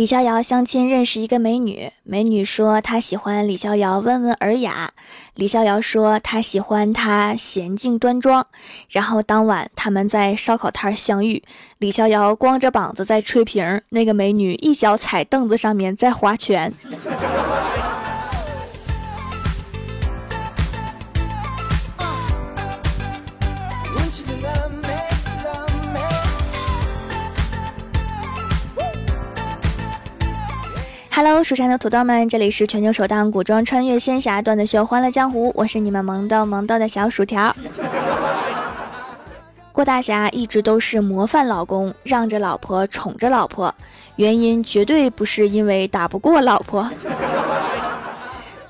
李逍遥相亲认识一个美女，美女说她喜欢李逍遥温文尔雅，李逍遥说他喜欢她娴静端庄。然后当晚他们在烧烤摊相遇，李逍遥光着膀子在吹瓶，那个美女一脚踩凳子上面在划拳。Hello，蜀山的土豆们，这里是全球首档古装穿越仙侠段子秀《欢乐江湖》，我是你们萌逗萌逗的小薯条。郭大侠一直都是模范老公，让着老婆，宠着老婆，原因绝对不是因为打不过老婆。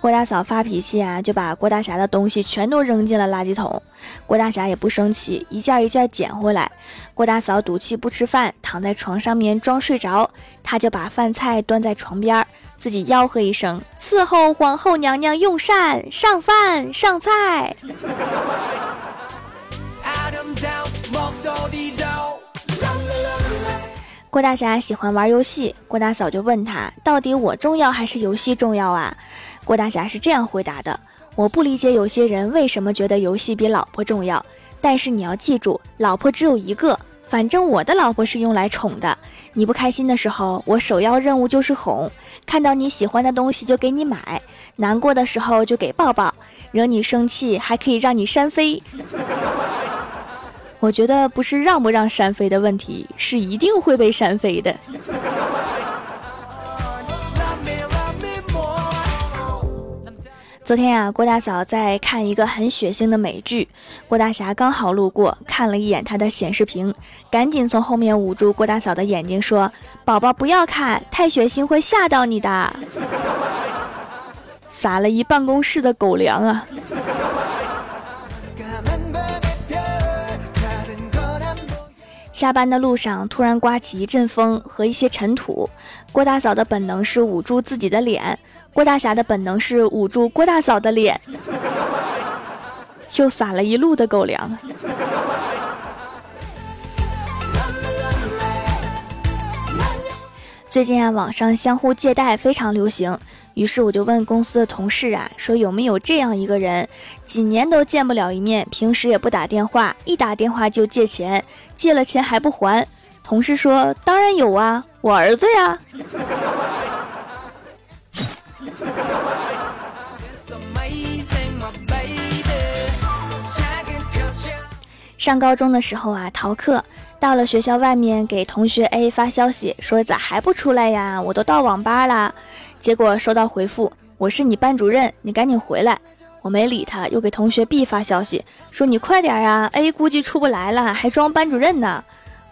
郭大嫂发脾气啊，就把郭大侠的东西全都扔进了垃圾桶。郭大侠也不生气，一件一件捡回来。郭大嫂赌气不吃饭，躺在床上面装睡着，他就把饭菜端在床边，自己吆喝一声：“伺候皇后娘娘用膳，上饭上菜。”郭大侠喜欢玩游戏，郭大嫂就问他：“到底我重要还是游戏重要啊？”郭大侠是这样回答的：“我不理解有些人为什么觉得游戏比老婆重要，但是你要记住，老婆只有一个。反正我的老婆是用来宠的。你不开心的时候，我首要任务就是哄；看到你喜欢的东西就给你买；难过的时候就给抱抱；惹你生气还可以让你扇飞。我觉得不是让不让扇飞的问题，是一定会被扇飞的。”昨天啊，郭大嫂在看一个很血腥的美剧，郭大侠刚好路过，看了一眼他的显示屏，赶紧从后面捂住郭大嫂的眼睛，说：“宝宝不要看，太血腥会吓到你的。”撒了一办公室的狗粮啊！下班的路上，突然刮起一阵风和一些尘土，郭大嫂的本能是捂住自己的脸。郭大侠的本能是捂住郭大嫂的脸，又撒了一路的狗粮。最近啊，网上相互借贷非常流行，于是我就问公司的同事啊，说有没有这样一个人，几年都见不了一面，平时也不打电话，一打电话就借钱，借了钱还不还。同事说，当然有啊，我儿子呀。上高中的时候啊，逃课到了学校外面，给同学 A 发消息说：“咋还不出来呀？我都到网吧了。”结果收到回复：“我是你班主任，你赶紧回来。”我没理他，又给同学 B 发消息说：“你快点啊！”A 估计出不来了，还装班主任呢。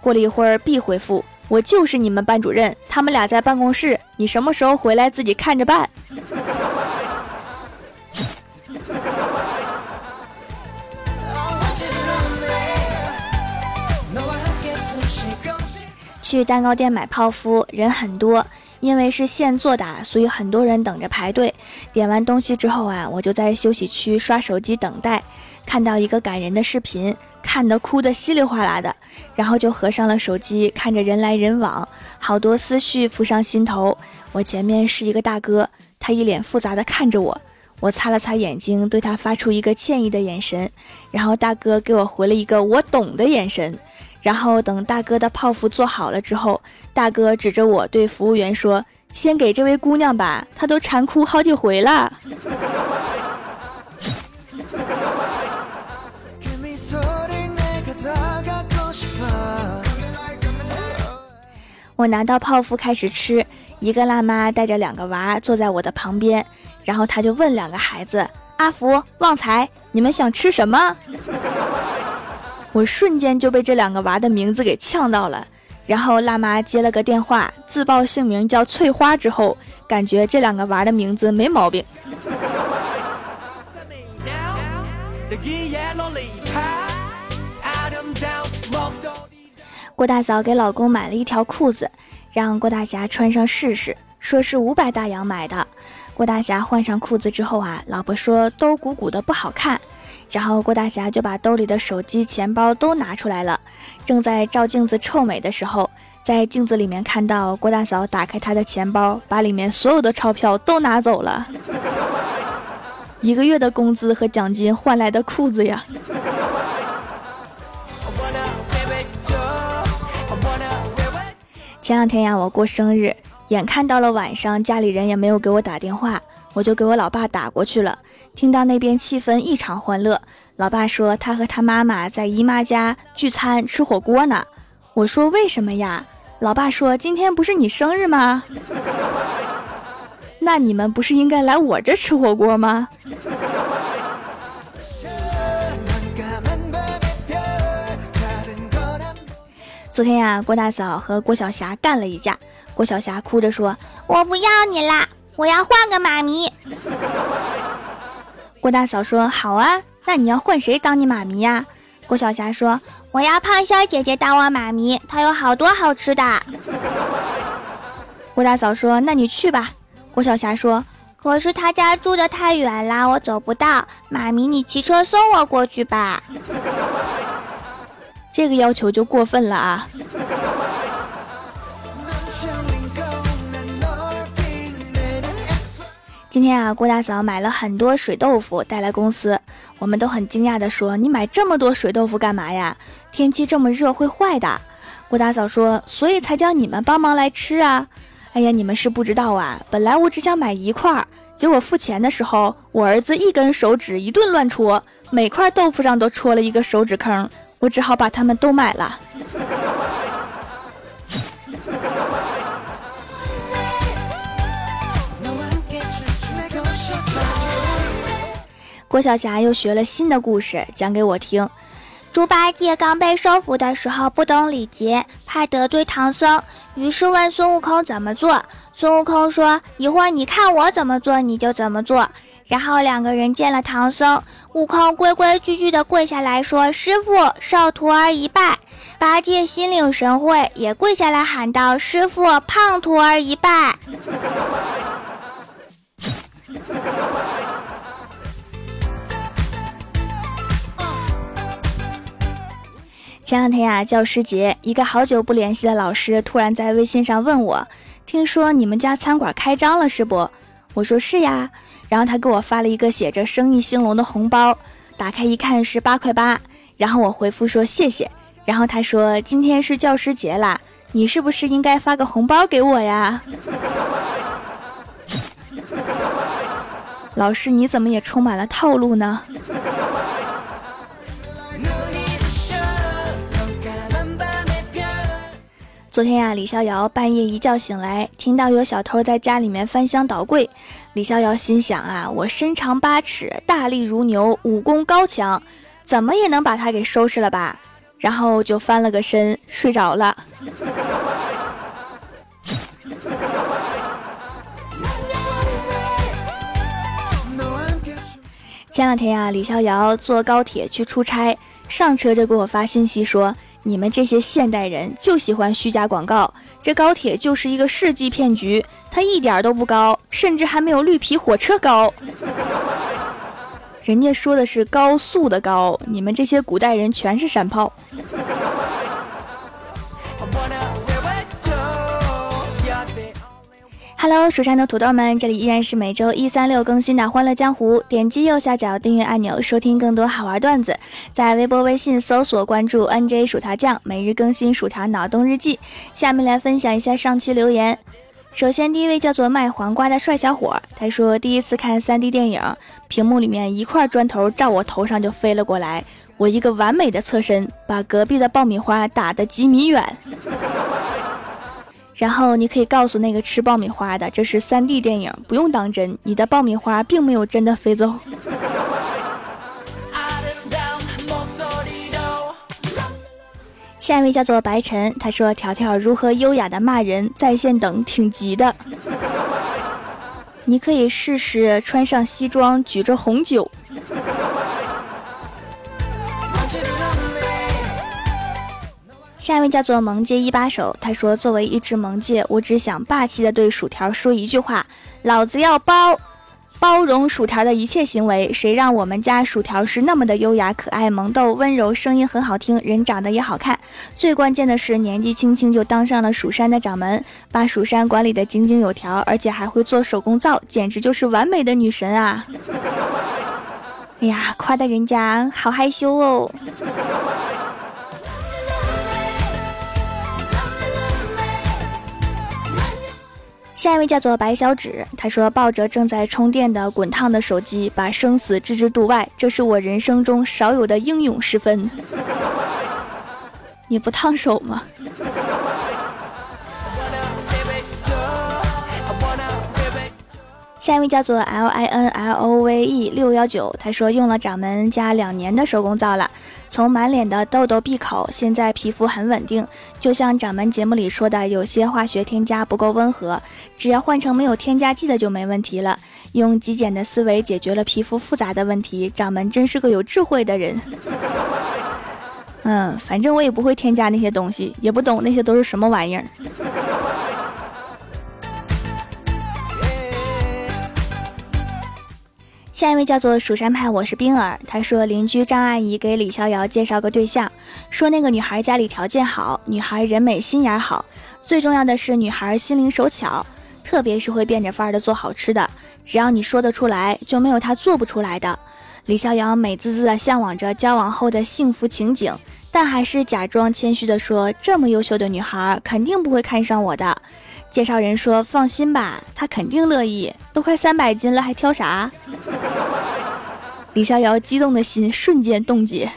过了一会儿，B 回复：“我就是你们班主任，他们俩在办公室，你什么时候回来自己看着办。”去蛋糕店买泡芙，人很多，因为是现做的，所以很多人等着排队。点完东西之后啊，我就在休息区刷手机等待，看到一个感人的视频，看得哭得稀里哗啦的，然后就合上了手机，看着人来人往，好多思绪浮上心头。我前面是一个大哥，他一脸复杂的看着我，我擦了擦眼睛，对他发出一个歉意的眼神，然后大哥给我回了一个我懂的眼神。然后等大哥的泡芙做好了之后，大哥指着我对服务员说：“先给这位姑娘吧，她都馋哭好几回了。”我拿到泡芙开始吃，一个辣妈带着两个娃坐在我的旁边，然后他就问两个孩子：“阿福、旺财，你们想吃什么？”我瞬间就被这两个娃的名字给呛到了，然后辣妈接了个电话，自报姓名叫翠花之后，感觉这两个娃的名字没毛病。郭大嫂给老公买了一条裤子，让郭大侠穿上试试，说是五百大洋买的。郭大侠换上裤子之后啊，老婆说兜鼓鼓的不好看。然后郭大侠就把兜里的手机、钱包都拿出来了，正在照镜子臭美的时候，在镜子里面看到郭大嫂打开她的钱包，把里面所有的钞票都拿走了，一个月的工资和奖金换来的裤子呀。前两天呀，我过生日，眼看到了晚上，家里人也没有给我打电话，我就给我老爸打过去了。听到那边气氛异常欢乐，老爸说他和他妈妈在姨妈家聚餐吃火锅呢。我说为什么呀？老爸说今天不是你生日吗？那你们不是应该来我这吃火锅吗？昨天呀，郭大嫂和郭晓霞干了一架。郭晓霞哭着说：“我不要你啦，我要换个妈咪。”郭大嫂说：“好啊，那你要换谁当你妈咪呀？”郭晓霞说：“我要胖小姐姐当我妈咪，她有好多好吃的。”郭大嫂说：“那你去吧。”郭晓霞说：“可是她家住的太远了，我走不到。妈咪，你骑车送我过去吧。”这个要求就过分了啊！今天啊，郭大嫂买了很多水豆腐带来公司，我们都很惊讶的说：“你买这么多水豆腐干嘛呀？天气这么热会坏的。”郭大嫂说：“所以才叫你们帮忙来吃啊！”哎呀，你们是不知道啊，本来我只想买一块，结果付钱的时候，我儿子一根手指一顿乱戳，每块豆腐上都戳了一个手指坑。我只好把它们都买了。郭晓霞又学了新的故事，讲给我听。猪八戒刚被收服的时候不懂礼节，怕得罪唐僧，于是问孙悟空怎么做。孙悟空说：“一会儿你看我怎么做，你就怎么做。”然后两个人见了唐僧，悟空规规矩矩地跪下来说：“师傅，受徒儿一拜。”八戒心领神会，也跪下来喊道：“师傅，胖徒儿一拜。” 前两天呀，教师节，一个好久不联系的老师突然在微信上问我：“听说你们家餐馆开张了，是不？”我说：“是呀。”然后他给我发了一个写着“生意兴隆”的红包，打开一看是八块八。然后我回复说谢谢。然后他说：“今天是教师节啦，你是不是应该发个红包给我呀？” 老师，你怎么也充满了套路呢？昨天呀，李逍遥半夜一觉醒来，听到有小偷在家里面翻箱倒柜。李逍遥心想啊，我身长八尺，大力如牛，武功高强，怎么也能把他给收拾了吧？然后就翻了个身，睡着了。前两天呀，李逍遥坐高铁去出差，上车就给我发信息说。你们这些现代人就喜欢虚假广告，这高铁就是一个世纪骗局，它一点都不高，甚至还没有绿皮火车高。人家说的是高速的高，你们这些古代人全是山炮。Hello，蜀山的土豆们，这里依然是每周一、三、六更新的《欢乐江湖》。点击右下角订阅按钮，收听更多好玩段子。在微博、微信搜索关注 “nj 薯条酱”，每日更新薯条脑洞日记。下面来分享一下上期留言。首先，第一位叫做卖黄瓜的帅小伙，他说第一次看 3D 电影，屏幕里面一块砖头照我头上就飞了过来，我一个完美的侧身，把隔壁的爆米花打得几米远。然后你可以告诉那个吃爆米花的，这是 3D 电影，不用当真，你的爆米花并没有真的飞走。下一位叫做白晨，他说：“条条如何优雅的骂人，在线等挺急的，你可以试试穿上西装，举着红酒。”下一位叫做萌界一把手，他说：“作为一只萌界，我只想霸气的对薯条说一句话：老子要包。”包容薯条的一切行为，谁让我们家薯条是那么的优雅、可爱、萌逗、温柔，声音很好听，人长得也好看。最关键的是，年纪轻轻就当上了蜀山的掌门，把蜀山管理的井井有条，而且还会做手工皂，简直就是完美的女神啊！哎呀，夸的人家好害羞哦。下一位叫做白小纸，他说抱着正在充电的滚烫的手机，把生死置之度外，这是我人生中少有的英勇时分。你不烫手吗？下一位叫做 L I N L O V E 六幺九，他说用了掌门家两年的手工皂了，从满脸的痘痘闭口，现在皮肤很稳定。就像掌门节目里说的，有些化学添加不够温和，只要换成没有添加剂的就没问题了。用极简的思维解决了皮肤复杂的问题，掌门真是个有智慧的人。嗯，反正我也不会添加那些东西，也不懂那些都是什么玩意儿。下一位叫做蜀山派，我是冰儿。他说邻居张阿姨给李逍遥介绍个对象，说那个女孩家里条件好，女孩人美心眼好，最重要的是女孩心灵手巧，特别是会变着法儿的做好吃的，只要你说得出来，就没有她做不出来的。李逍遥美滋滋的向往着交往后的幸福情景，但还是假装谦虚的说，这么优秀的女孩肯定不会看上我的。介绍人说：“放心吧，他肯定乐意。都快三百斤了，还挑啥？”李逍遥激动的心瞬间冻结。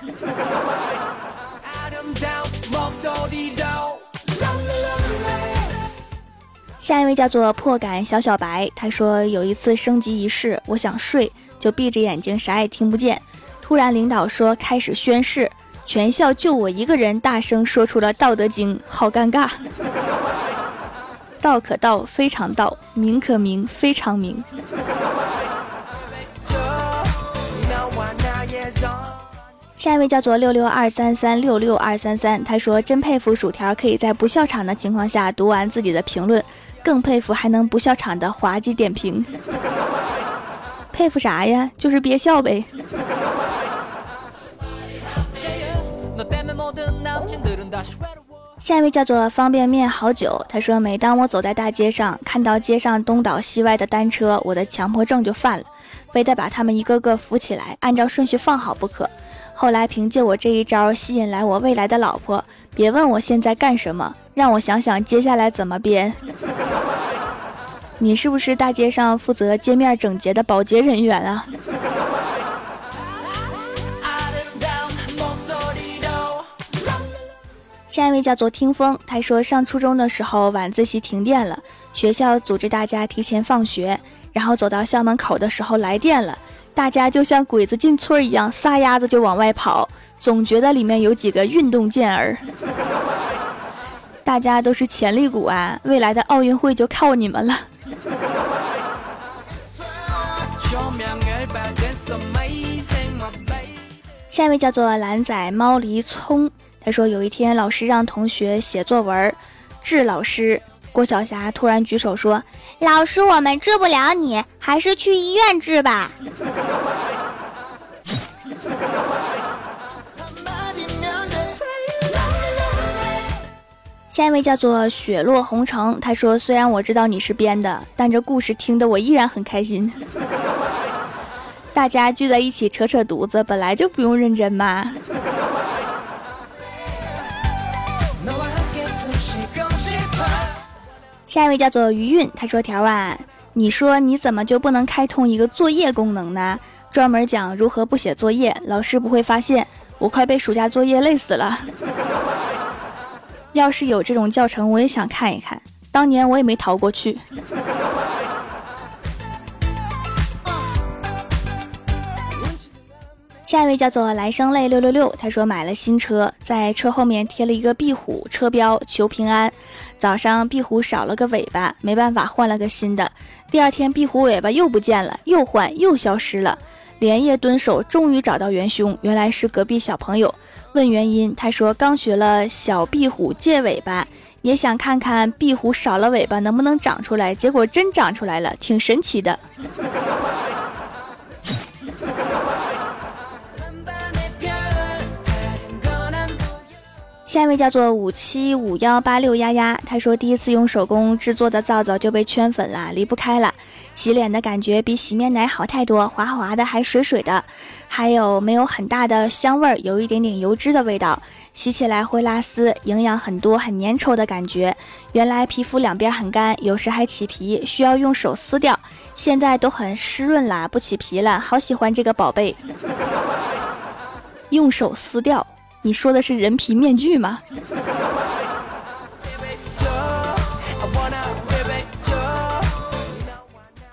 下一位叫做破感小小白，他说有一次升级仪式，我想睡，就闭着眼睛啥也听不见。突然领导说开始宣誓，全校就我一个人大声说出了《道德经》，好尴尬。道可道，非常道；名可名，非常名。下一位叫做六六二三三六六二三三，他说：“真佩服薯条可以在不笑场的情况下读完自己的评论，更佩服还能不笑场的滑稽点评。佩服啥呀？就是憋笑呗。”下一位叫做方便面好久，他说：“每当我走在大街上，看到街上东倒西歪的单车，我的强迫症就犯了，非得把他们一个个扶起来，按照顺序放好不可。后来凭借我这一招，吸引来我未来的老婆。别问我现在干什么，让我想想接下来怎么编。你是不是大街上负责街面整洁的保洁人员啊？”下一位叫做听风，他说上初中的时候晚自习停电了，学校组织大家提前放学，然后走到校门口的时候来电了，大家就像鬼子进村一样，撒丫子就往外跑，总觉得里面有几个运动健儿，大家都是潜力股啊，未来的奥运会就靠你们了。下一位叫做蓝仔猫狸葱。他说：“有一天，老师让同学写作文治老师。郭晓霞突然举手说：‘老师，我们治不了你，还是去医院治吧。’”下一位叫做雪落红城。他说：“虽然我知道你是编的，但这故事听得我依然很开心。大家聚在一起扯扯犊子，本来就不用认真嘛。”下一位叫做余韵，他说：“条啊，你说你怎么就不能开通一个作业功能呢？专门讲如何不写作业，老师不会发现。我快被暑假作业累死了。要是有这种教程，我也想看一看。当年我也没逃过去。”下一位叫做来生泪六六六，他说买了新车，在车后面贴了一个壁虎车标，求平安。早上壁虎少了个尾巴，没办法换了个新的。第二天壁虎尾巴又不见了，又换又消失了，连夜蹲守，终于找到元凶，原来是隔壁小朋友。问原因，他说刚学了小壁虎借尾巴，也想看看壁虎少了尾巴能不能长出来，结果真长出来了，挺神奇的。下一位叫做五七五幺八六丫丫，他说第一次用手工制作的皂皂就被圈粉了，离不开了。洗脸的感觉比洗面奶好太多，滑滑的还水水的，还有没有很大的香味儿，有一点点油脂的味道，洗起来会拉丝，营养很多，很粘稠的感觉。原来皮肤两边很干，有时还起皮，需要用手撕掉，现在都很湿润啦，不起皮了，好喜欢这个宝贝。用手撕掉。你说的是人皮面具吗？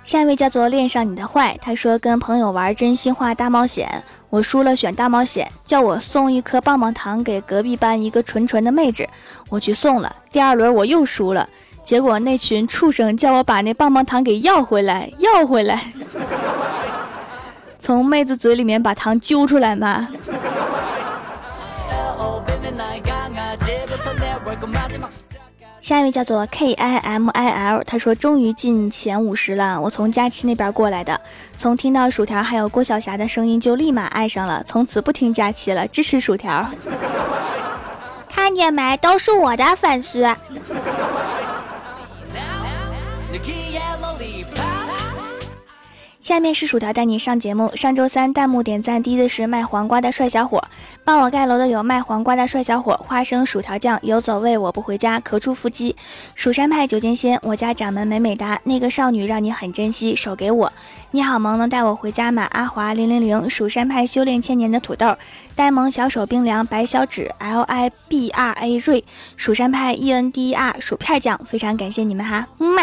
下一位叫做恋上你的坏，他说跟朋友玩真心话大冒险，我输了选大冒险，叫我送一颗棒棒糖给隔壁班一个纯纯的妹纸，我去送了。第二轮我又输了，结果那群畜生叫我把那棒棒糖给要回来，要回来，从妹子嘴里面把糖揪出来嘛。下一位叫做 K I M I L，他说终于进前五十了。我从佳期那边过来的，从听到薯条还有郭晓霞的声音就立马爱上了，从此不听佳期了，支持薯条。看见没，都是我的粉丝。下面是薯条带你上节目。上周三弹幕点赞第一的是卖黄瓜的帅小伙，帮我盖楼的有卖黄瓜的帅小伙、花生薯条酱、游走位我不回家、咳出腹肌、蜀山派九剑仙、我家掌门美美哒、那个少女让你很珍惜，手给我。你好萌，能带我回家吗？阿华零零零，蜀山派修炼千年的土豆，呆萌小手冰凉，白小指 L I B R A 瑞，蜀山派 E N D R 薯片酱，非常感谢你们哈，么么。